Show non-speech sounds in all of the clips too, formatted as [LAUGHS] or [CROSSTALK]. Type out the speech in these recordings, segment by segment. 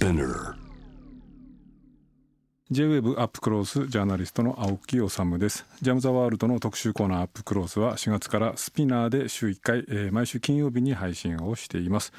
SPINEAR J-WAVE UP CLOSE ジャーナリストの青木理です。 JAM THE WORLDの特集コーナー UP CLOSEは4月から SPINEARで週1回、えー、毎週金曜日に配信をしています、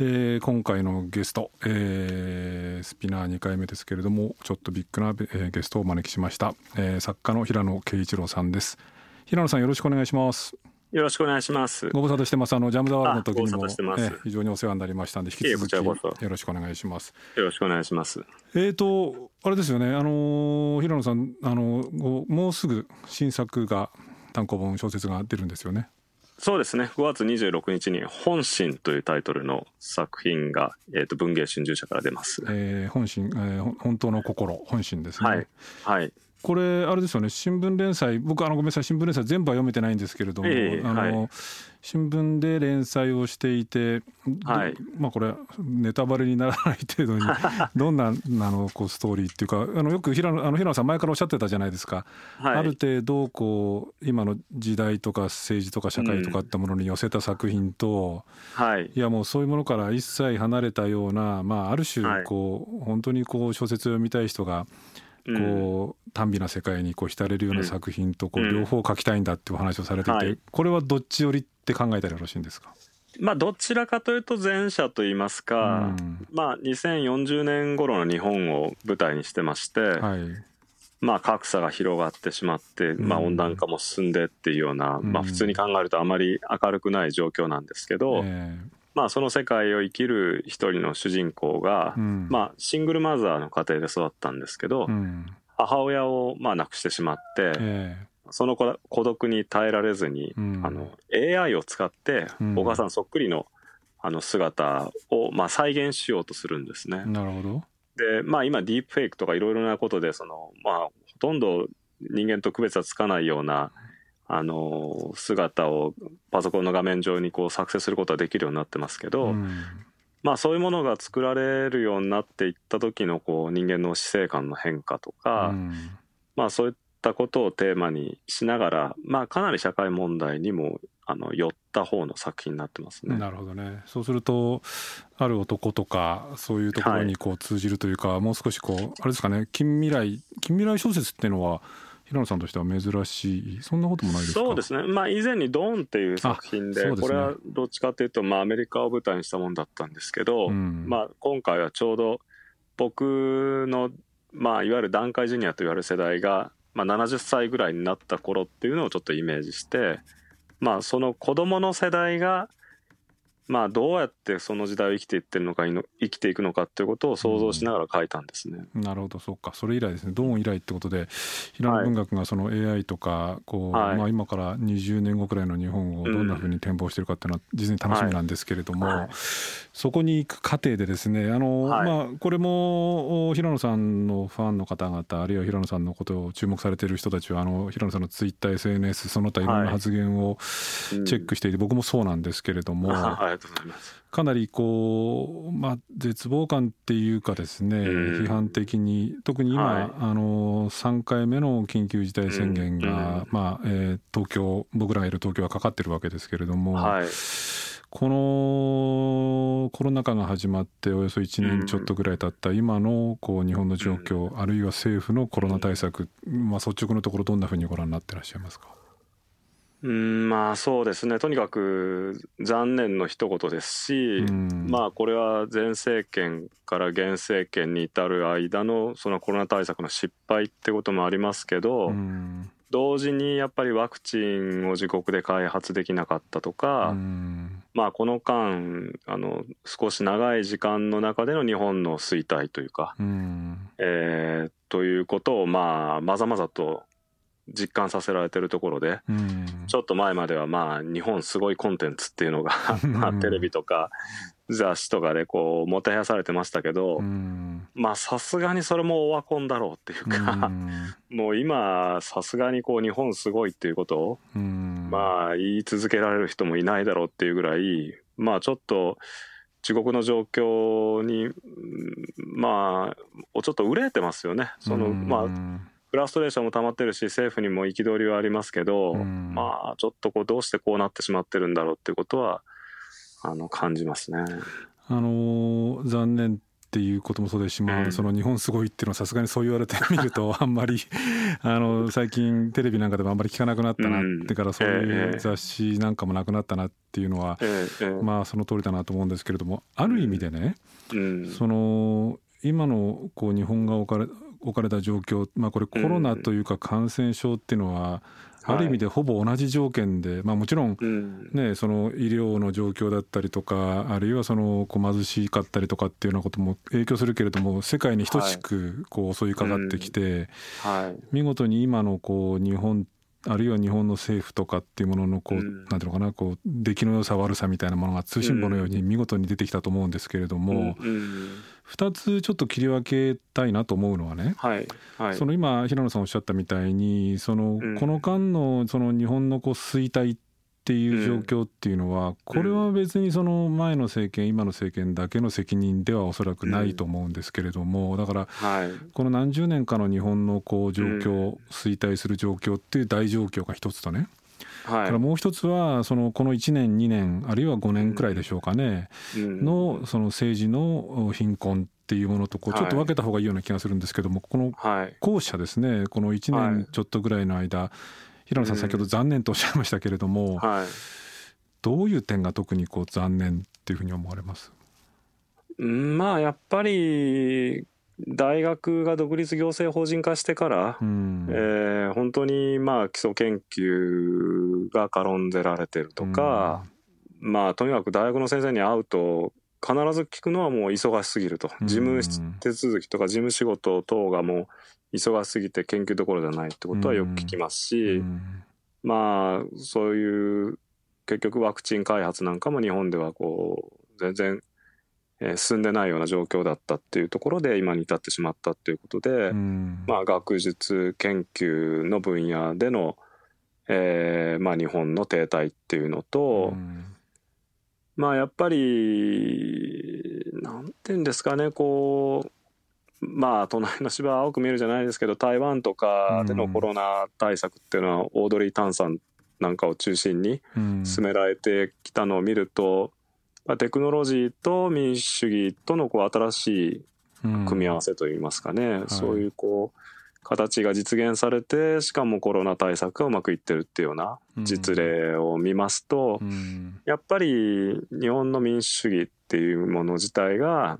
えー、今回のゲスト、えー、 SPINEAR2回目ですけれどもちょっとビッグな、えー、ゲストをお招きしました、えー、作家の平野啓一郎さんです。平野さんよろしくお願いします。よろしくお願いします。ご無沙汰してます。あの JAM THE WORLDの時にも、え非常にお世話になりましたんで引き続きよろしくお願いします。よろしくお願いします。えっ、ー、とあれですよね。あの平野さんあのもうすぐ新作が単行本小説が出るんですよね。そうですね。5月26日に本心というタイトルの作品がえっ、ー、と文芸春秋社から出ます。えー、本心、えー、本当の心本心ですね。はい。はい。これあれですよね。新聞連載僕あのごめんなさい。新聞連載全部は読めてないんですけれども、えー、あの、はい、新聞で連載をしていて、はい、まあこれネタバレにならない程度にどんなあのこうストーリーっていうかあのよく平野あの平野さん前からおっしゃってたじゃないですか、はい、ある程度こう今の時代とか政治とか社会とかってものに寄せた作品と、うん、はい、いやもうそういうものから一切離れたような、まあ、ある種こう、本当にこう小説を読みたい人がこう短美な世界にこう浸れるような作品とこう両方書きたいんだっていうお話をされてい。て、これはどっち寄りって考えたらよろしいんですか？まあどちらかというと前者といいますか、うん、まあ2040年頃の日本を舞台にしてまして、はい、まあ格差が広がってしまって、まあ温暖化も進んでっていうような、まあ普通に考えるとあまり明るくない状況なんですけど、えーまあ、その世界を生きる一人の主人公が、うん、まあ、シングルマザーの家庭で育ったんですけど、うん、母親をまあ亡くしてしまって、えー、その孤独に耐えられずに、うん、あの AI を使ってお母さんそっくりのあの姿をまあ再現しようとするんですね。なるほど。でまあ今ディープフェイクとかいろいろなことでその、まあ、ほとんど人間と区別はつかないようなあの姿をパソコンの画面上にこう作成することはできるようになってますけど、うん、まあそういうものが作られるようになっていった時のこう人間の死生観の変化とか、うん、まあそういったことをテーマにしながら、まあかなり社会問題にもあの寄った方の作品になってますね。なるほどね。そうするとある男とかそういうところにこう通じるというか、はい、もう少しこうあれですかね近未来近未来小説っていうのは平野さんとしては珍しい。そんなこともないですか？そうですね。まあ以前に「ドーン」っていう作品で、ね、これはどっちかというと、まあ、アメリカを舞台にしたもんだったんですけど、うん、まあ、今回はちょうど僕の、まあ、いわゆる団塊ジュニアと言われる世代が、まあ、70歳ぐらいになった頃っていうのをちょっとイメージして、まあ、その子供の世代がまあどうやってその時代を生きていってるのか生きていくのかっていうことを想像しながら書いたんですね。うん、なるほどそうか。それ以来ですね。ドーン以来ってことで平野文学がその AI とかこう、はい、まあ、今から20年後くらいの日本をどんなふうに展望してるかっていうのは実に楽しみなんですけれども、はい。はい、そこに行く過程でですねあの、まあ、これも平野さんのファンの方々あるいは平野さんのことを注目されている人たちはあの平野さんのツイッター SNS その他いろんな発言をチェックしていて、僕もそうなんですけれども。がとうございます。かなりこう、まあ、絶望感っていうかですね、批判的に特に今、はい、あの3回目の緊急事態宣言が、まあえー、東京僕らがいる東京はかかってるわけですけれども、はい、このコロナ禍が始まっておよそ1年ちょっとぐらい経った今のこう日本の状況、あるいは政府のコロナ対策、まあ、率直なところどんなふうにご覧になってらっしゃいますか？うんまあそうですね。とにかく残念の一言ですし、まあこれは前政権から現政権に至る間のそのコロナ対策の失敗ってこともありますけど、同時にやっぱりワクチンを自国で開発できなかったとか、まあこの間あの少し長い時間の中での日本の衰退というか、えー、ということをまあまざまざと実感させられてるところで、ちょっと前まではまあ日本すごいコンテンツっていうのが [LAUGHS] まあテレビとか雑誌とかでこうもてはやされてましたけど、まあさすがにそれもオワコンだろうっていうかもう今さすがにこう日本すごいっていうことをまあ言い続けられる人もいないだろうっていうぐらいまあちょっと地獄の状況にまあちょっと憂えてますよね。そのまあフラストレーションも溜まってるし政府にも憤りはありますけど、うん、まあちょっとこうどうしてこうなってしまってるんだろうっていうことはあの感じますね。あの残念っっていうこともそうですし、まあ、その日本すごいっていうのはさすがにそう言われてみると [LAUGHS] あんまりあの最近テレビなんかでもあんまり聞かなくなったなってからそういう雑誌なんかもなくなったなっていうのはまあその通りだなと思うんですけれどもある意味でねその今のこう日本が置かれ置かれた状況、まあ、これコロナというか感染症っていうのは、ある意味でほぼ同じ条件で、まあ、もちろん、ね、その医療の状況だったりとかあるいはそのこう貧しかったりとかっていうようなことも影響するけれども世界に等しくこう襲いかかってきて、見事に今のこう日本あるいは日本の政府とかっていうもののこう、なんていうのかなこう出来の良さ悪さみたいなものが通信簿のように見事に出てきたと思うんですけれども、2つちょっと切り分けたいなと思うのはね、はいはい、その今平野さんおっしゃったみたいにその、うん、この間のその日本のこう衰退っていう状況っていうのは、これは別にその前の政権今の政権だけの責任ではおそらくないと思うんですけれどもだからこの何十年かの日本のこう状況衰退する状況っていう大状況が一つとねはい、からもう一つはそのこの1年2年あるいは5年くらいでしょうかね、のその政治の貧困っていうものとこうちょっと分けた方がいいような気がするんですけどもこの後者ですねこの1年ちょっとぐらいの間平野さん先ほど残念とおっしゃいましたけれども、どういう点が特にこう残念っていうふうに思われます？まあやっぱり大学が独立行政法人化してから、うん、えー、本当にまあ基礎研究が軽んぜられてるとか、うん、まあとにかく大学の先生に会うと必ず聞くのはもう忙しすぎると、事務手続きとか事務仕事等がもう忙しすぎて研究どころじゃないってことはよく聞きますし、まあそういう結局ワクチン開発なんかも日本ではこう全然え進んでないような状況だったっていうところで今に至ってしまったっていうことで、まあ、学術研究の分野での、えーまあ、日本の停滞っていうのと、まあやっぱりなんて言うんですかねこうまあ隣の芝は青く見えるじゃないですけど台湾とかでのコロナ対策っていうのはオードリー・タンさんなんかを中心に進められてきたのを見ると、テクノロジーと民主主義とのこう新しい組み合わせといいますかね、うん、そういうこう形が実現されてしかもコロナ対策がうまくいってるっていうような実例を見ますと、うん。うん、やっぱり日本の民主主義っていうもの自体が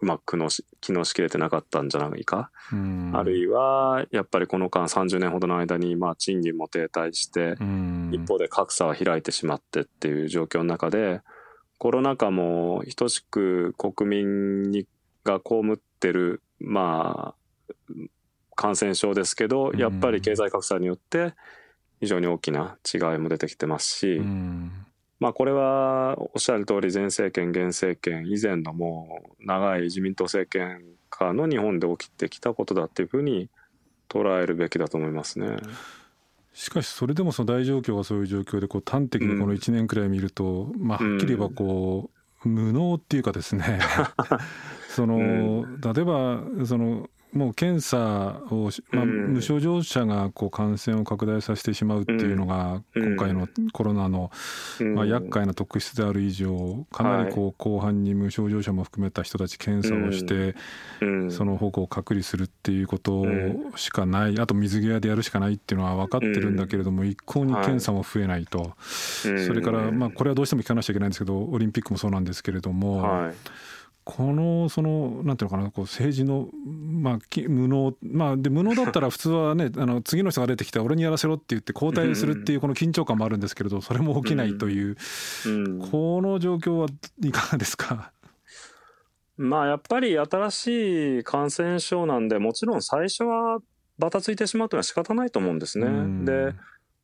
うまく機能しきれてなかったんじゃないか、あるいはやっぱりこの間30年ほどの間にまあ賃金も停滞して、一方で格差は開いてしまってっていう状況の中でコロナ禍も等しく国民にが被ってる、まあ、感染症ですけど、やっぱり経済格差によって非常に大きな違いも出てきてますし、うん、まあこれはおっしゃる通り前政権現政権以前のもう長い自民党政権下の日本で起きてきたことだっていうふうに捉えるべきだと思いますね。しかしそれでもその大状況がそういう状況でこう端的にこの1年くらい見ると、まあはっきり言えばこう無能っていうかですね。[LAUGHS] その例えばそのもう検査を、まあ、無症状者がこう感染を拡大させてしまうっていうのが、今回のコロナの、まあ、厄介な特質である以上かなりこう後半に無症状者も含めた人たち検査をして、その保護を隔離するっていうことしかない。あと水際でやるしかないっていうのは分かってるんだけれども一向に検査も増えないと、それからまあこれはどうしても聞かなきゃいけないんですけどオリンピックもそうなんですけれども。このそのなんていうのかなこう政治の、まあ、無能まあで無能だったら [LAUGHS] 普通はねあの次の人が出てきて俺にやらせろって言って交代するっていうこの緊張感もあるんですけれどそれも起きないという、この状況はいかがですか？[LAUGHS] まあやっぱり新しい感染症なんでもちろん最初はばたついてしまうというのは仕方ないと思うんですね。で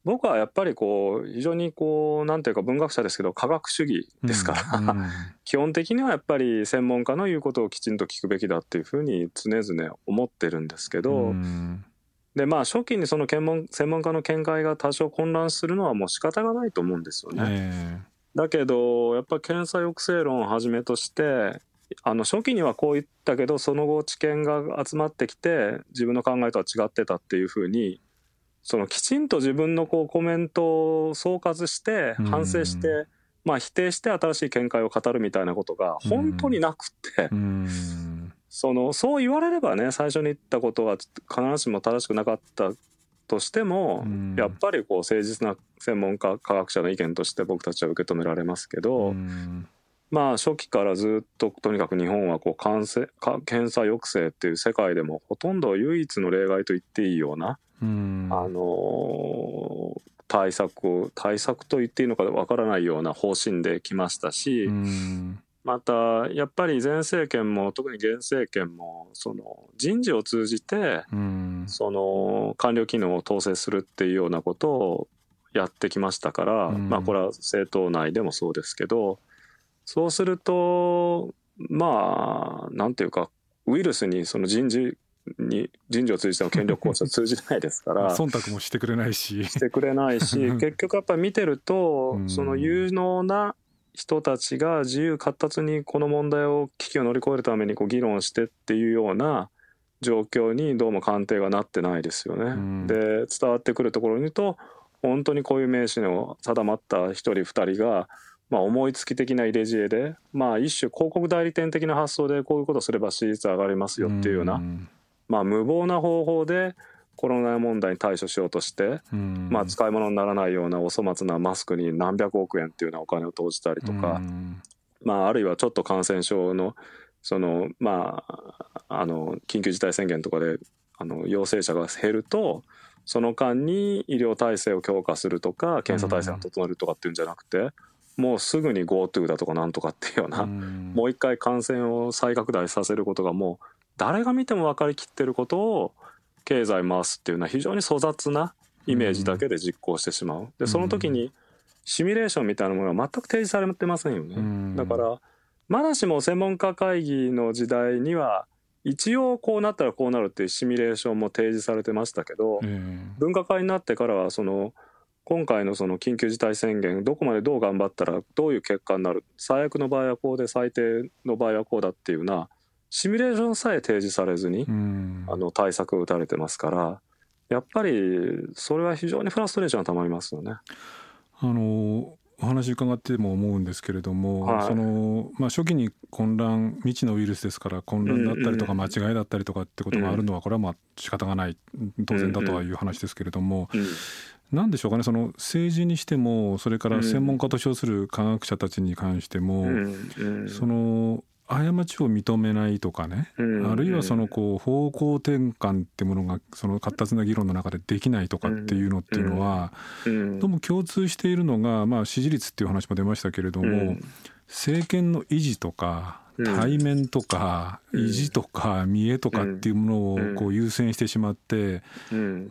僕はやっぱりこう非常にこうなんていうか文学者ですけど科学主義ですから、うん。うん、基本的にはやっぱり専門家の言うことをきちんと聞くべきだっていうふうに常々思ってるんですけど、うん、でまあ初期にその専門専門家の見解が多少混乱するのはもう仕方がないと思うんですよね。えー、だけどやっぱ検査抑制論をはじめとしてあの初期にはこう言ったけどその後知見が集まってきて自分の考えとは違ってたっていうふうにそのきちんと自分のこうコメントを総括して反省して、まあ、否定して新しい見解を語るみたいなことが本当になくて、そのそう言われればね最初に言ったことは必ずしも正しくなかったとしても、やっぱりこう誠実な専門家科学者の意見として僕たちは受け止められますけど、まあ初期からずっととにかく日本はこう感染検査抑制っていう世界でもほとんど唯一の例外と言っていいような、あの対策を対策と言っていいのかわからないような方針で来ましたし、またやっぱり前政権も特に現政権もその人事を通じてその官僚機能を統制するっていうようなことをやってきましたから、まあこれは政党内でもそうですけどそうするとまあなんていうかウイルスにその人事に人事を通じての権力行使は通じないですから [LAUGHS] 忖度もしてくれないし。してくれないし [LAUGHS] 結局やっぱり見てるとその有能な人たちが自由闊達にこの問題を危機を乗り越えるためにこう議論してっていうような状況にどうも官邸がなってないですよね。で伝わってくるところに言うと本当にこういう名詞の定まった一人二人がまあ、思いつき的な入れ知恵で、まあ、一種広告代理店的な発想でこういうことすれば支持率上がりますよっていうような、まあ、無謀な方法でコロナ問題に対処しようとして、まあ、使い物にならないようなお粗末なマスクに何百億円っていうようなお金を投じたりとか、まあ、あるいはちょっと感染症のそのまああの緊急事態宣言とかであの陽性者が減るとその間に医療体制を強化するとか検査体制を整えるとかっていうんじゃなくて、もうすぐに GoTo だとかなんとかっていうような、もう一回感染を再拡大させることがもう誰が見ても分かりきってることを経済回すっていうのは非常に粗雑なイメージだけで実行してしまう。でその時にシミュレーションみたいなものが全く提示されてませんよね。だからまだしも専門家会議の時代には一応こうなったらこうなるっていうシミュレーションも提示されてましたけど、分科会になってからはその今回のその緊急事態宣言どこまでどう頑張ったらどういう結果になる最悪の場合はこうで最低の場合はこうだっていうなシミュレーションさえ提示されずに、あの対策を打たれてますからやっぱりそれは非常にフラストレーションがたまりますよね。あのお話伺っても思うんですけれども、はい、そのまあ、初期に混乱未知のウイルスですから混乱だったりとか間違いだったりとかってことがあるのはこれはまあ仕方がない当然だとはいう話ですけれども、なんでしょうかねその政治にしてもそれから専門家と称する科学者たちに関しても、その過ちを認めないとかね、あるいはそのこう方向転換ってものがその活発な議論の中でできないとかっていうのっていうのは、どうも共通しているのが、まあ、支持率っていう話も出ましたけれども、政権の維持とか対面とか意地とか見栄とかっていうものをこう優先してしまって、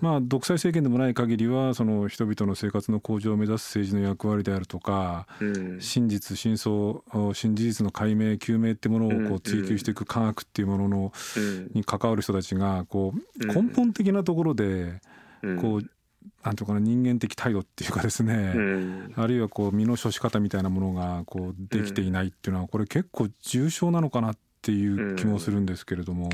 まあ独裁政権でもない限りはその人々の生活の向上を目指す政治の役割であるとか、真実真相真事実の解明究明ってものをこう追求していく科学っていうもののに関わる人たちがこう根本的なところでこうなんていうかな人間的態度っていうかですね、うん、あるいはこう身の処し方みたいなものがこうできていないっていうのはこれ結構重症なのかなっていう気もするんですけれども。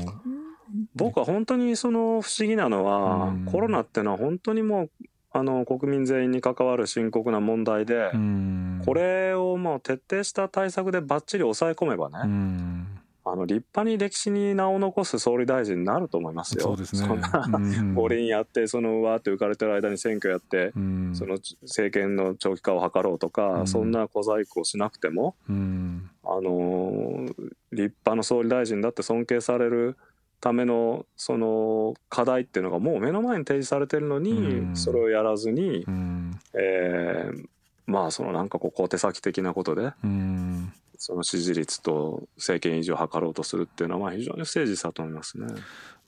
僕は本当にその不思議なのは、うん、コロナっていうのは本当にもうあの国民全員に関わる深刻な問題で、うん、これをもう徹底した対策でばっちり抑え込めばね、うんあの立派に歴史に名を残す総理大臣になると思いますよ。そうですね。そんな、五輪やって、そのわーって浮かれてる間に選挙やって、うん、その政権の長期化を図ろうとか、うん、そんな小細工をしなくても、うん、あの立派な総理大臣だって尊敬されるためのその課題っていうのがもう目の前に提示されてるのに、それをやらずに、うん、えー、まあそのなんかこう小手先的なことで、その支持率と政権維持を図ろうとするっていうのはまあ非常に不誠実だと思いますね。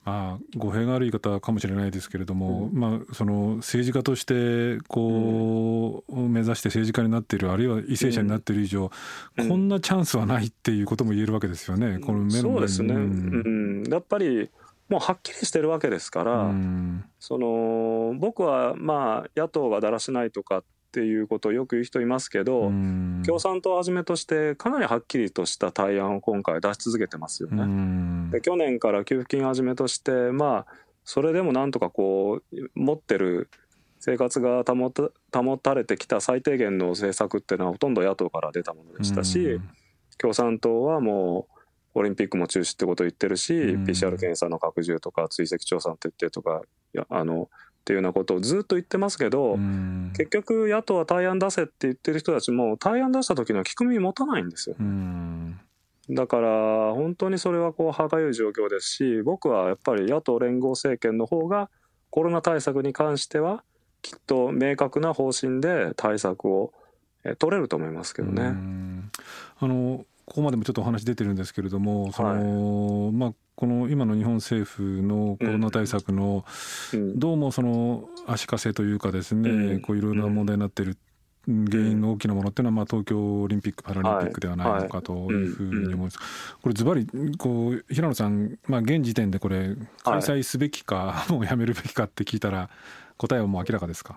まあ、語弊がある言い方かもしれないですけれども、うん、まあ、その政治家としてこう、目指して政治家になっているあるいは為政者になっている以上、うん、こんなチャンスはないっていうことも言えるわけですよね、この目のそうですね、うん。やっぱりもうはっきりしてるわけですから、その僕はまあ野党がだらしないとかっていうことをよく言う人いますけど、共産党をはじめとしてかなりはっきりとした対案を今回出し続けてますよね。で去年から給付金をはじめとしてまあそれでもなんとかこう持ってる生活が保た保たれてきた最低限の政策っていうのはほとんど野党から出たものでしたし、共産党はもうオリンピックも中止ってことを言ってるし、PCR 検査の拡充とか追跡調査の徹底とかあのっていうようなことをずっと言ってますけど、結局野党は対案出せって言ってる人たちも対案出した時の聞く耳持たないんですよ。だから本当にそれはこう歯がゆい状況ですし僕はやっぱり野党連合政権の方がコロナ対策に関してはきっと明確な方針で対策を取れると思いますけどね。あのここまでもちょっとお話出てるんですけれども、その、はい、まあこの今の日本政府のコロナ対策の、どうもその足かせというかですね、こういろいろな問題になっている原因の大きなものっていうのは、まあ、東京オリンピック・パラリンピックではないのかとい。うふうに思うんです、これずばりこう平野さん、まあ、現時点でこれ開催すべきか、[LAUGHS] もうやめるべきかって聞いたら答えはもう明らかですか？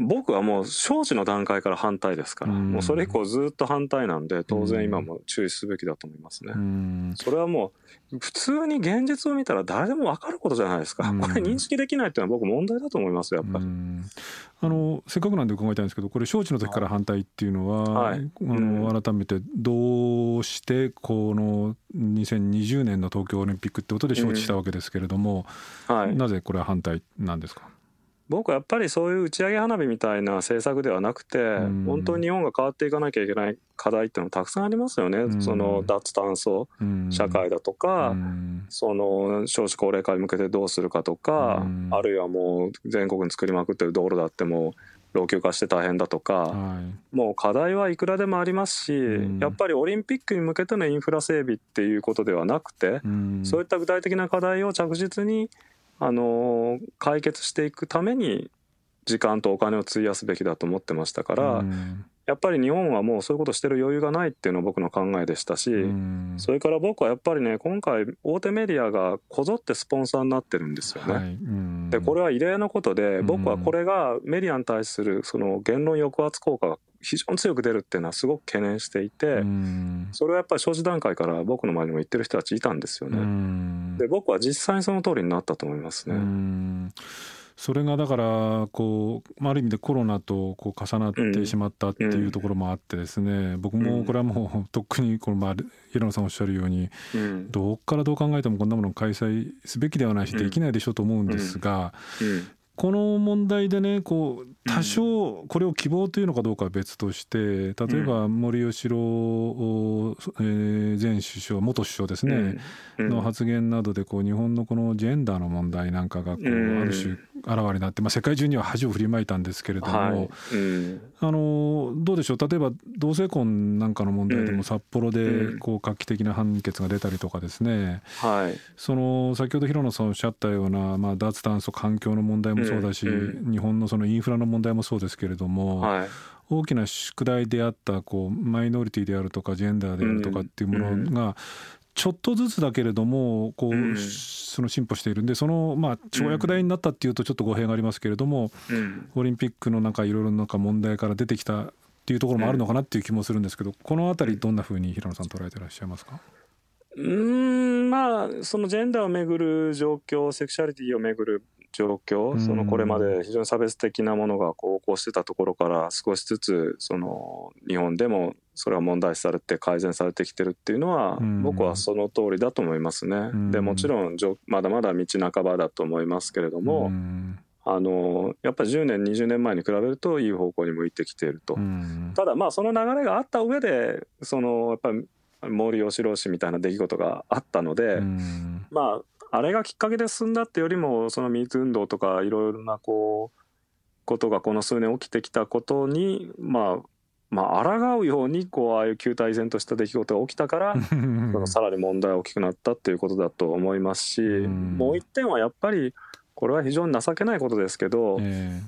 僕はもう招致の段階から反対ですから、もうそれ以降ずっと反対なんで、当然今も注意すべきだと思いますね。それはもう、普通に現実を見たら誰でも分かることじゃないですか。これ認識できないっていうのは僕問題だと思いますやっぱり。あのせっかくなんで伺いたいんですけどこれ招致の時から反対っていうのは、はい、あの改めてどうしてこの2020年の東京オリンピックってことで招致したわけですけれども、はい、なぜこれは反対なん。ですか僕はやっぱりそういう打ち上げ花火みたいな政策ではなくて、本当に日本が変わっていかなきゃいけない課題っていうのたくさんありますよね、その脱炭素社会だとか、その少子高齢化に向けてどうするかとか、あるいはもう全国に作りまくってる道路だっても老朽化して大変だとか、はい、もう課題はいくらでもありますし、うん、やっぱりオリンピックに向けてのインフラ整備っていうことではなくて、うん、そういった具体的な課題を着実にあの解決していくために時間とお金を費やすべきだと思ってましたから、やっぱり日本はもうそういうことしてる余裕がないっていうのは僕の考えでしたし、うん、それから僕はやっぱりね今回大手メディアがこぞってスポンサーになってるんですよね。はい、でこれは異例のことで僕はこれがメディアに対するその言論抑圧効果が非常に強く出るっていうのはすごく懸念していて、それはやっぱり招致段階から僕の前にも言ってる人たちいたんですよね。で僕は実際にその通りになったと思いますね。それがだからこう、あ、る意味でコロナとこう重なってしまったっていうところもあってですね、僕もこれはもうとっくにこのまあ平野さんおっしゃるように、どっからどう考えてもこんなものを開催すべきではないしできないでしょうと思うんですが、この問題でねこう多少これを希望というのかどうかは別として例えば森喜朗、え前首相元首相ですね、の発言などでこう日本のこのジェンダーの問題なんかがこうある種あらわになって、まあ、世界中には恥を振りまいたんですけれども、はい。うん、あのどうでしょう？例えば同性婚なんかの問題でも札幌でこう画期的な判決が出たりとかですね、はい、その先ほど平野さんおっしゃったような、まあ、脱炭素環境の問題もそうだし、うん、日本のそのインフラの問題もそうですけれども、はい、大きな宿題であったこうマイノリティであるとかジェンダーであるとかっていうものが、ちょっとずつだけれどもこう、うん、その進歩しているんでそのまあ跳躍台になったっていうとちょっと語弊がありますけれども、うん、オリンピックの中いろいろな問題から出てきたっていうところもあるのかなっていう気もするんですけど、この辺りどんなふうに平野さん捉えてらっしゃいますか？うんまあそのジェンダーをめぐる状況セクシャリティをめぐる状況、そのこれまで非常に差別的なものがこう起こしてたところから少しずつその日本でもそれは問題視されて改善されてきてるっていうのは僕はその通りだと思いますね。でもちろんまだまだ道半ばだと思いますけれども。あのやっぱり10年20年前に比べるといい方向に向いてきていると、ただまあその流れがあった上でそのやっぱり森喜朗氏みたいな出来事があったので、まああれがきっかけで進んだってよりもそのミーツ運動とかいろいろなこうことがこの数年起きてきたことにまあまあ抗うようにこうああいう旧態依然とした出来事が起きたから [LAUGHS] そのさらに問題が大きくなったっていうことだと思いますしもう一点はやっぱりこれは非常に情けないことですけど、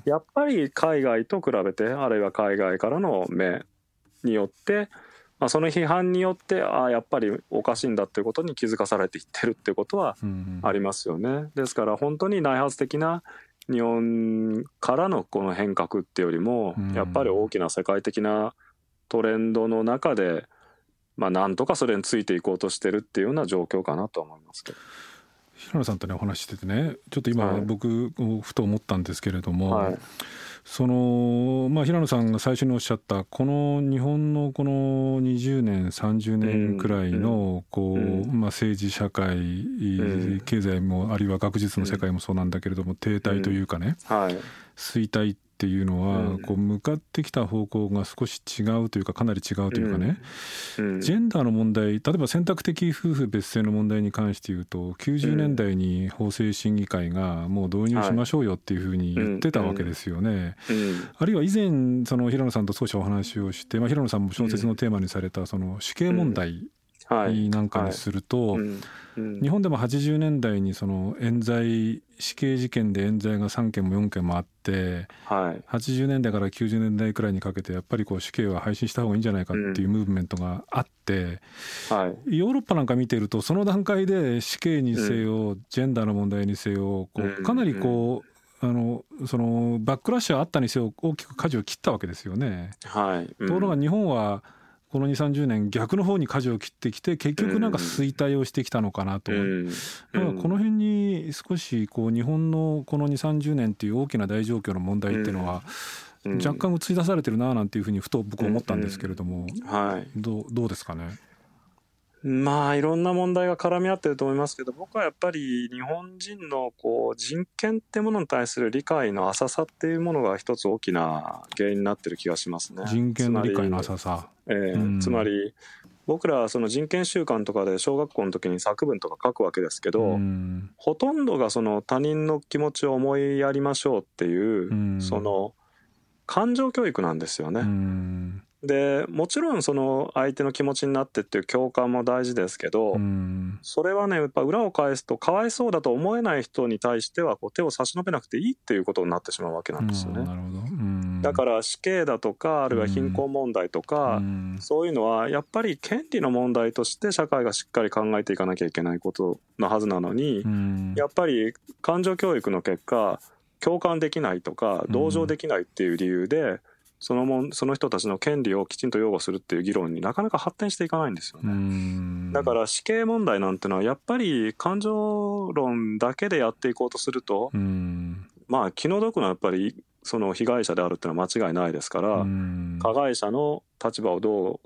やっぱり海外と比べてあるいは海外からの目によってまあ、その批判によってああやっぱりおかしいんだっていうことに気づかされていってるっていうことはありますよね。ですから本当に内発的な日本からのこの変革っていうよりもやっぱり大きな世界的なトレンドの中でまあなんとかそれについていこうとしてるっていうような状況かなと思いますけど。平野さんとねお話しててねちょっと今僕ふと思ったんですけれども、はい、そのまあ平野さんが最初におっしゃったこの日本のこの20年30年くらいのこう、まあ、政治社会経済もあるいは学術の世界もそうなんだけれども停滞というかね、衰退っていうのは、こう向かってきた方向が少し違うというかかなり違うというかね、ジェンダーの問題例えば選択的夫婦別姓の問題に関して言うと90年代に法制審議会がもう導入しましょうよっていうふうに言ってたわけですよね。あるいは以前その平野さんと少しお話をして、まあ、平野さんも小説のテーマにされたその死刑問題なんかにすると、日本でも80年代にその冤罪死刑事件で冤罪が3件も4件もあって、はい、80年代から90年代くらいにかけてやっぱりこう死刑は廃止した方がいいんじゃないかっていうムーブメントがあって、はい、ヨーロッパなんか見てるとその段階で死刑にせよ、ジェンダーの問題にせよこうかなりこう、あのそのバックラッシュはあったにせよ大きく舵を切ったわけですよね。はい、ところが日本はこの2 3 0年逆の方に舵を切ってきて結局なんか衰退をしてきたのかなと、うん、だからこの辺に少しこう日本のこの2 3 0年っていう大きな大状況の問題っていうのは、若干映し出されてるななんていうふうにふと僕思ったんですけれども、はい、どうどうですかね？まあいろんな問題が絡み合ってると思いますけど僕はやっぱり日本人のこう人権ってものに対する理解の浅さっていうものが一つ大きな原因になってる気がしますね。人権の理解の浅さ。えー、つまり僕らはその人権週間とかで小学校の時に作文とか書くわけですけど、ほとんどがその他人の気持ちを思いやりましょうっていう、その感情教育なんですよね。でもちろんその相手の気持ちになってっていう共感も大事ですけど、それはねやっぱ裏を返すとかわいそうだと思えない人に対してはこう手を差し伸べなくていいっていうことになってしまうわけなんですよね。だから死刑だとかあるいは貧困問題とか、そういうのはやっぱり権利の問題として社会がしっかり考えていかなきゃいけないことのはずなのに、やっぱり感情教育の結果共感できないとか同情できないっていう理由で、そのもその人たちの権利をきちんと擁護するっていう議論になかなか発展していかないんですよね。だから死刑問題なんてのはやっぱり感情論だけでやっていこうとするとまあ気の毒なやっぱりその被害者であるっていうのは間違いないですから加害者の立場をど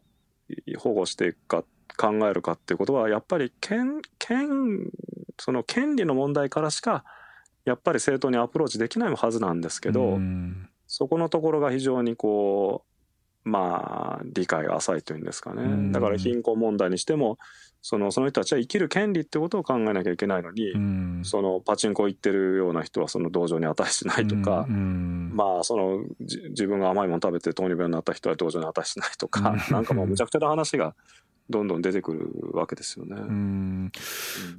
う保護していくか考えるかっていうことはやっぱり権権その権利の問題からしかやっぱり正当にアプローチできないはずなんですけど。そこのところが非常にこうまあ理解が浅いというんですかね。だから貧困問題にしてもそのその人たちは生きる権利ってことを考えなきゃいけないのにそのパチンコ行ってるような人はその同情に値しないとかまあその自分が甘いもの食べて糖尿病になった人は同情に値しないとか [LAUGHS] なんかもうむちゃくちゃな話がどんどん出てくるわけですよね。うん。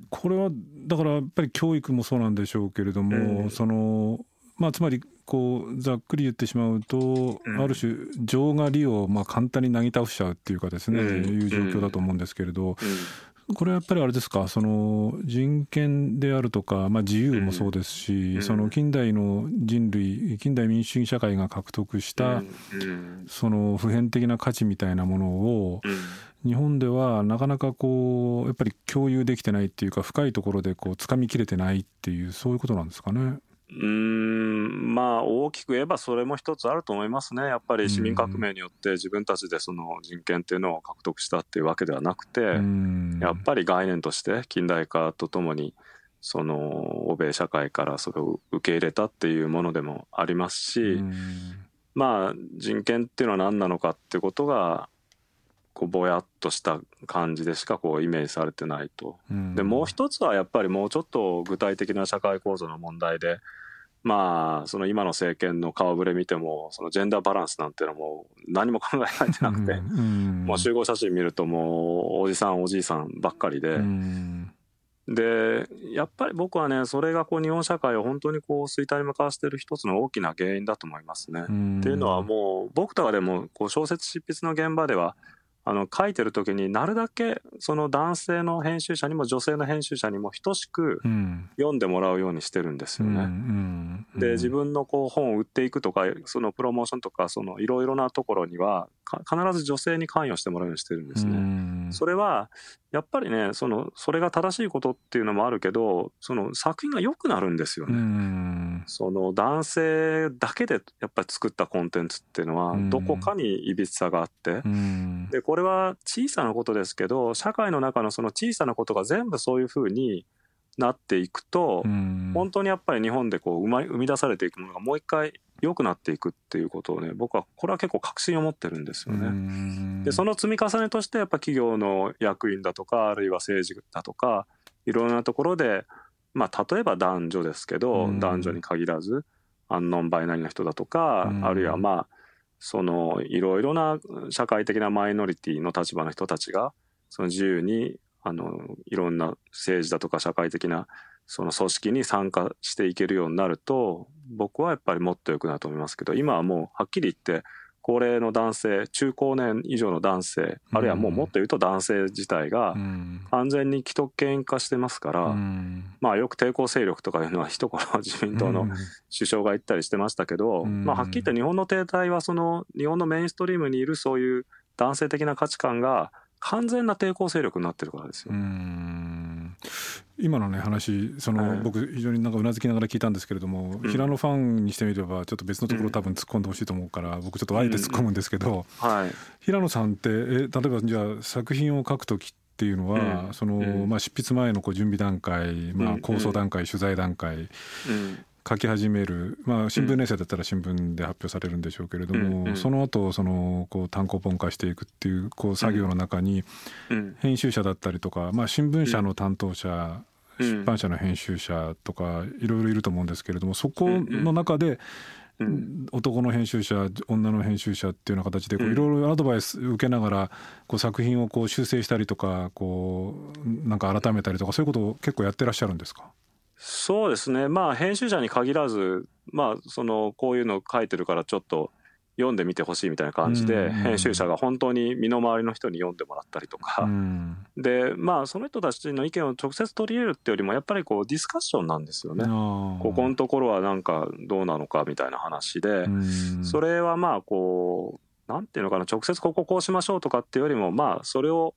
これはだからやっぱり教育もそうなんでしょうけれども、そのまあ、つまりこうざっくり言ってしまうと、ある種情が利をまあ簡単になぎ倒しちゃうっていうかですね、いう状況だと思うんですけれど、これはやっぱりあれですかその人権であるとか、まあ、自由もそうですし、その近代の人類近代民主主義社会が獲得した、その普遍的な価値みたいなものを、日本ではなかなかこうやっぱり共有できてないっていうか深いところでこう掴みきれてないっていうそういうことなんですかね。うんまあ大きく言えばそれも一つあると思いますね。やっぱり市民革命によって自分たちでその人権っていうのを獲得したっていうわけではなくてやっぱり概念として近代化とともにその欧米社会からそれを受け入れたっていうものでもありますしまあ人権っていうのは何なのかってことがこうぼやっとした感じでしかこうイメージされてないと。でもう一つはやっぱりもうちょっと具体的な社会構造の問題でまあその今の政権の顔ぶれ見てもそのジェンダーバランスなんていうのも何も考えられてなくて、もう集合写真見るともうおじさんおじいさんばっかりで。でやっぱり僕はねそれがこう日本社会を本当にこう衰退に向かわせてる一つの大きな原因だと思いますね。っていうのはもう僕とかでもこう小説執筆の現場ではあの書いてる時になるだけその男性の編集者にも女性の編集者にも等しく読んでもらうようにしてるんですよね。で自分のこう本を売っていくとかそのプロモーションとかそのいろいろなところには必ず女性に関与してもらうようにしてるんですね。それはやっぱりねそのそれが正しいことっていうのもあるけどその作品が良くなるんですよね。その男性だけでやっぱり作ったコンテンツっていうのはどこかにいびつさがあってでこれは小さなことですけど社会の中のその小さなことが全部そういうふうになっていくと本当にやっぱり日本でこう生み出されていくものがもう一回良くなっていくっていうことをね僕はこれは結構確信を持ってるんですよね。でその積み重ねとしてやっぱ企業の役員だとかあるいは政治だとかいろんなところでまあ例えば男女ですけど男女に限らずアンノンバイナリーの人だとかあるいはまあそのいろいろな社会的なマイノリティの立場の人たちがその自由にあのいろんな政治だとか社会的なその組織に参加していけるようになると僕はやっぱりもっと良くなると思いますけど今はもうはっきり言って高齢の男性中高年以上の男性あるいはもうもっと言うと男性自体が完全に既得権化してますから、まあよく抵抗勢力とかいうのは一頃自民党の首相が言ったりしてましたけど、まあはっきり言って日本の停滞はその日本のメインストリームにいるそういう男性的な価値観が完全な抵抗勢力になってるからですよ。今のね話その、はい、僕非常になんかうなずきながら聞いたんですけれども、うん、平野ファンにしてみればちょっと別のところ多分突っ込んでほしいと思うから、うん、僕ちょっとあえて突っ込むんですけど、うん。はい、平野さんってえ例えばじゃあ作品を書く時っていうのは、そのまあ、執筆前のこう準備段階、まあ、構想段階、取材段階、書き始める、まあ、新聞連載だったら新聞で発表されるんでしょうけれども、うん、その後そのこう単行本化していくっていうこう作業の中に編集者だったりとか、まあ、新聞社の担当者、出版社の編集者とかいろいろいると思うんですけれどもそこの中で、男の編集者女の編集者っていうような形でいろいろアドバイス受けながらこう作品をこう修正したりとかこうなんか改めたりとかそういうことを結構やってらっしゃるんですか？そうですね。まあ編集者に限らずまあそのこういうの書いてるからちょっと読んでみてほしいみたいな感じで編集者が本当に身の回りの人に読んでもらったりとか。でまあその人たちの意見を直接取り入れるってよりもやっぱりこうディスカッションなんですよね。ここのところはなんかどうなのかみたいな話で。それはまあこうなんていうのかな直接こここうしましょうとかっていうよりもまあそれを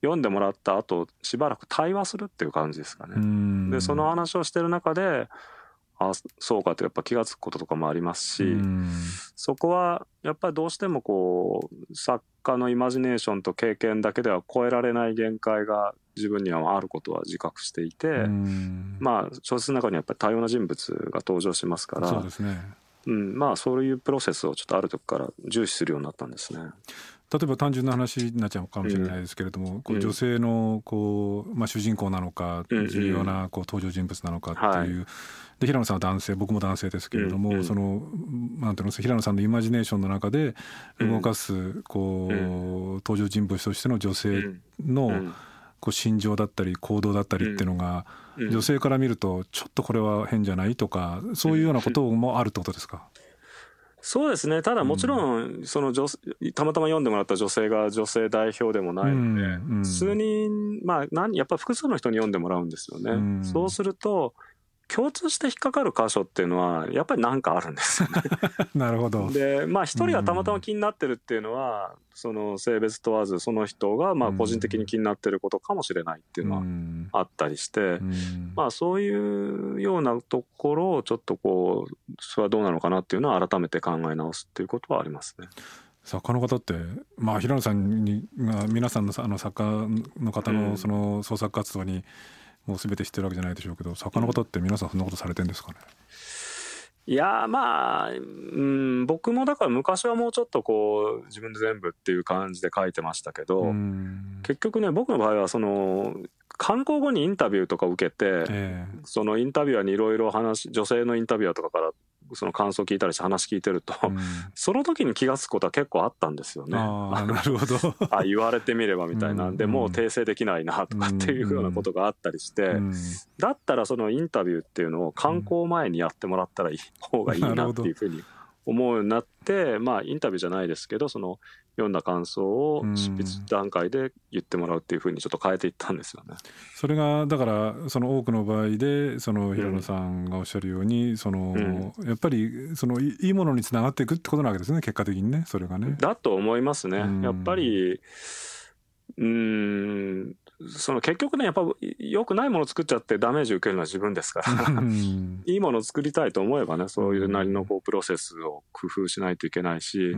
読んでもらった後しばらく対話するっていう感じですかね。でその話をしてる中であそうかってやっぱ気が付くこととかもありますしそこはやっぱりどうしてもこう作家のイマジネーションと経験だけでは超えられない限界が自分にはあることは自覚していてまあ小説の中にやっぱり多様な人物が登場しますからそうですねうん、まあそういうプロセスをちょっとある時から重視するようになったんですね。例えば単純な話になっちゃうかもしれないですけれども、うん、こう女性のこう、まあ、主人公なのか重要なこう登場人物なのかっていう、はい、で平野さんは男性僕も男性ですけれども、うん、そのなんていうの平野さんのイマジネーションの中で動かすこう、登場人物としての女性のこう心情だったり行動だったりっていうのが、女性から見るとちょっとこれは変じゃないとかそういうようなこともあるってことですか、そうですね。ただもちろんその女たまたま読んでもらった女性が女性代表でもないので、うんうん、数人まあ何やっぱ複数の人に読んでもらうんですよね。うん、そうすると共通して引っかかる箇所っていうのはやっぱり何かあるんですよね。[LAUGHS] なるほど。でまあ一人がたまたま気になってるっていうのは、うん、その性別問わずその人がまあ個人的に気になってることかもしれないっていうのはあったりして、うん、まあそういうようなところをちょっとこうそれはどうなのかなっていうのは改めて考え直すっていうことはありますね。作家の方ってまあ平野さんに、まあ、皆さんのあの作家の方のその創作活動に、うんもう全て知ってるわけじゃないでしょうけど作家の方って皆さんそんなことされてんですかね、いやまあ、うん、僕もだから昔はもうちょっとこう自分で全部っていう感じで書いてましたけど結局ね僕の場合はその観光後にインタビューとか受けて、えー、そのインタビュアーにいろいろ話女性のインタビュアーとかからその感想聞いたりして話聞いてると、うん、[LAUGHS] その時に気が付くことは結構あったんですよね。あなるほど。[LAUGHS] あ言われてみればみたいな、うん、でもう訂正できないなとかっていうようなことがあったりして、うん、だったらそのインタビューっていうのを観光前にやってもらったらいい方がいいなっていうふうに思うようになってまあインタビューじゃないですけどその読んだ感想を執筆段階で言ってもらうっていうふうにちょっと変えていったんですよね。それがだからその多くの場合でその平野さんがおっしゃるように、その、やっぱりそのいいものにつながっていくってことなわけですね結果的にねそれがね。だと思いますね。やっぱりうんその結局ねやっぱ良くないものを作っちゃってダメージ受けるのは自分ですから。[LAUGHS] いいものを作りたいと思えばねそういうなりのこうプロセスを工夫しないといけないし、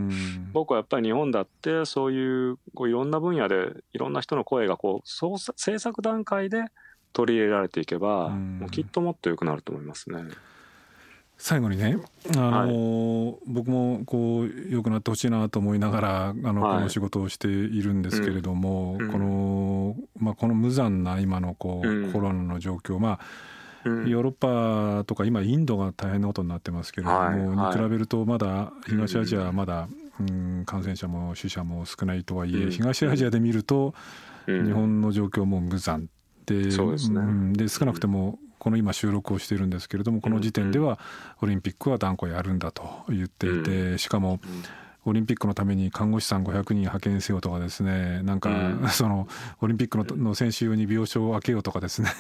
僕はやっぱり日本だってそういうこういろんな分野でいろんな人の声がこう制作段階で取り入れられていけば、もうきっともっと良くなると思いますね。最後にね、あの、はい、僕もこう良くなってほしいなと思いながらあの、この仕事をしているんですけれども、うん、このまあこの無残な今のこう、うん、コロナの状況まあヨーロッパとか今インドが大変なことになってますけれども、はい、に比べるとまだ東アジアはまだ、うん、感染者も死者も少ないとはいえ、東アジアで見ると、日本の状況も無残で,、で少なくてもこの今収録をしているんですけれどもこの時点ではオリンピックは断固やるんだと言っていてしかもオリンピックのために看護師さん500人派遣せよとかですねなんか、[LAUGHS] そのオリンピックのの選手用に病床を空けようとかですね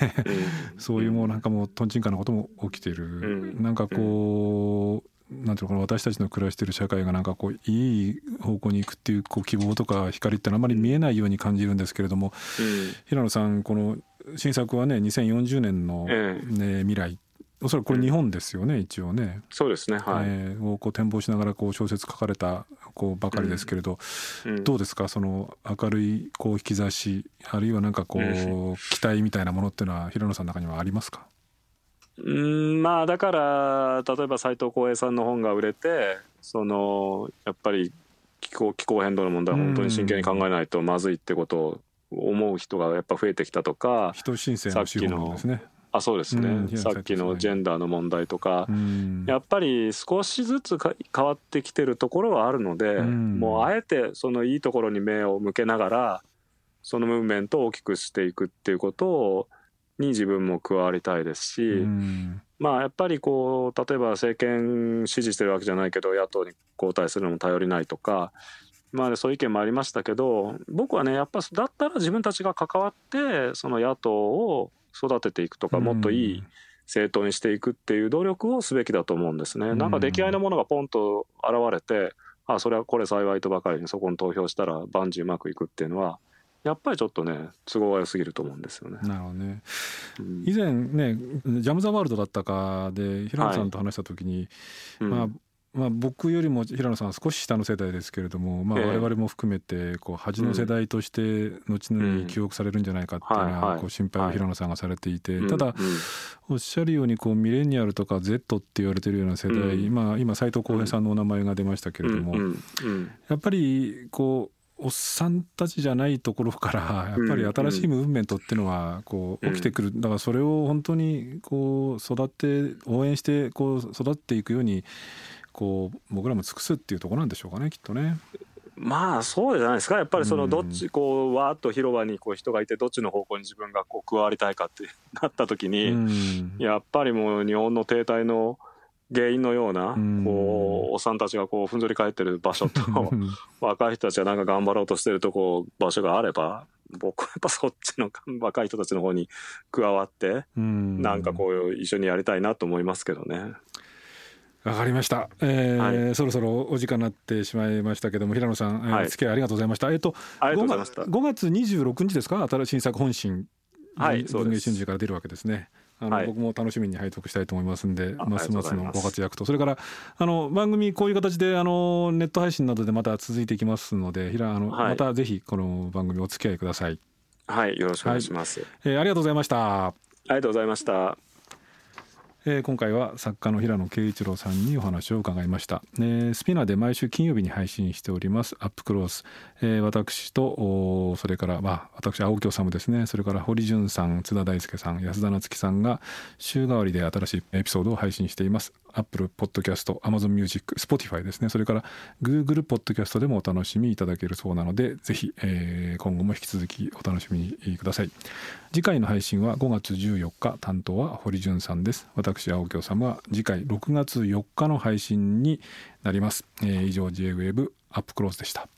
そういうもうなんかもうとんちんかなことも起きている、なんかこうなんていうの私たちの暮らしている社会がなんかこういい方向に行くっていうこう希望とか光ってのはあまり見えないように感じるんですけれども、平野さんこの新作はね2040年の、ね未来おそらくこれ日本ですよね、うん、一応ね。そうですね。はい。えー、をこう展望しながらこう小説書かれたこうばかりですけれど、うん、どうですかその明るいこう引き出しあるいはなんかこう、うん、期待みたいなものっていうのは平野さんの中にはありますか？うんまあだから例えば斎藤浩平さんの本が売れてそのやっぱり気候気候変動の問題本当に真剣に考えないとまずいってことを思う人がやっぱ増えてきたとか人申請のですね。あそうですね、うん、さっきのジェンダーの問題とか、うん、やっぱり少しずつ変わってきてるところはあるので、うん、もうあえてそのいいところに目を向けながらそのムーブメントを大きくしていくっていうことをに自分も加わりたいですし、まあやっぱりこう例えば政権支持してるわけじゃないけど野党に交代するのも頼りないとかまあ、そういう意見もありましたけど僕はねやっぱだったら自分たちが関わってその野党を育てていくとかもっといい政党にしていくっていう努力をすべきだと思うんですね。なんか出来合いのものがポンと現れてあそれはこれ幸いとばかりにそこに投票したら万事うまくいくっていうのはやっぱりちょっとね都合が良すぎると思うんですよね。なるほどね。うん、以前ねジャム・ザ・ワールドだったかで平野さんと話した時に、はい、まあ、うんまあ、僕よりも平野さんは少し下の世代ですけれども、まあ、我々も含めてこう恥の世代として後に記憶されるんじゃないかっていうのはこう心配を平野さんがされていてただおっしゃるようにこうミレニアルとか Z って言われてるような世代、まあ、今斎藤浩平さんのお名前が出ましたけれどもやっぱりこうおっさんたちじゃないところからやっぱり新しいムーブメントっていうのはこう起きてくる。だからそれを本当にこう育て応援してこう育っていくようにこう僕らも尽くすっていうところなんでしょうかねきっとね。まあそうじゃないですか。やっぱりそのどっちこうわーっと広場にこう人がいてどっちの方向に自分がこう加わりたいかってなった時にやっぱりもう日本の停滞の原因のようなこうおっさんたちがこうふんぞり返ってる場所と若い人たちがなんか頑張ろうとしてるとこ場所があれば僕はやっぱそっちの若い人たちの方に加わってなんかこう一緒にやりたいなと思いますけどね。わかりました、えー、はい、そろそろお時間になってしまいましたけども平野さん、はい、付き合いありがとうございました。えっ、とありがとうございました。5月26日ですか？新しい作本心。はい文藝春秋から出るわけですね。あの、はい、僕も楽しみに拝読したいと思いますんでますますのご活躍と。それからあの番組こういう形であのネット配信などでまた続いていきますので平あの、はい、またぜひこの番組お付き合いください。はいよろしくお願いします、はい、えー、ありがとうございました。ありがとうございましたえー、今回は作家の平野啓一郎さんにお話を伺いました、えー、 SPINEARで毎週金曜日に配信しております。 UP CLOSE、えー、私とそれからまあ私青木理ですね。それから堀潤さん津田大介さん安田菜津紀さんが週替わりで新しいエピソードを配信しています。 Apple Podcast、 Amazon Music、 Spotify ですね。それから Google Podcast でもお楽しみいただけるそうなので、ぜひ、えー、今後も引き続きお楽しみにください。次回の配信は5月14日、担当は堀潤さんです。私、青木治は次回6月4日の配信になります。えー、以上、JWAVE アップクローズでした。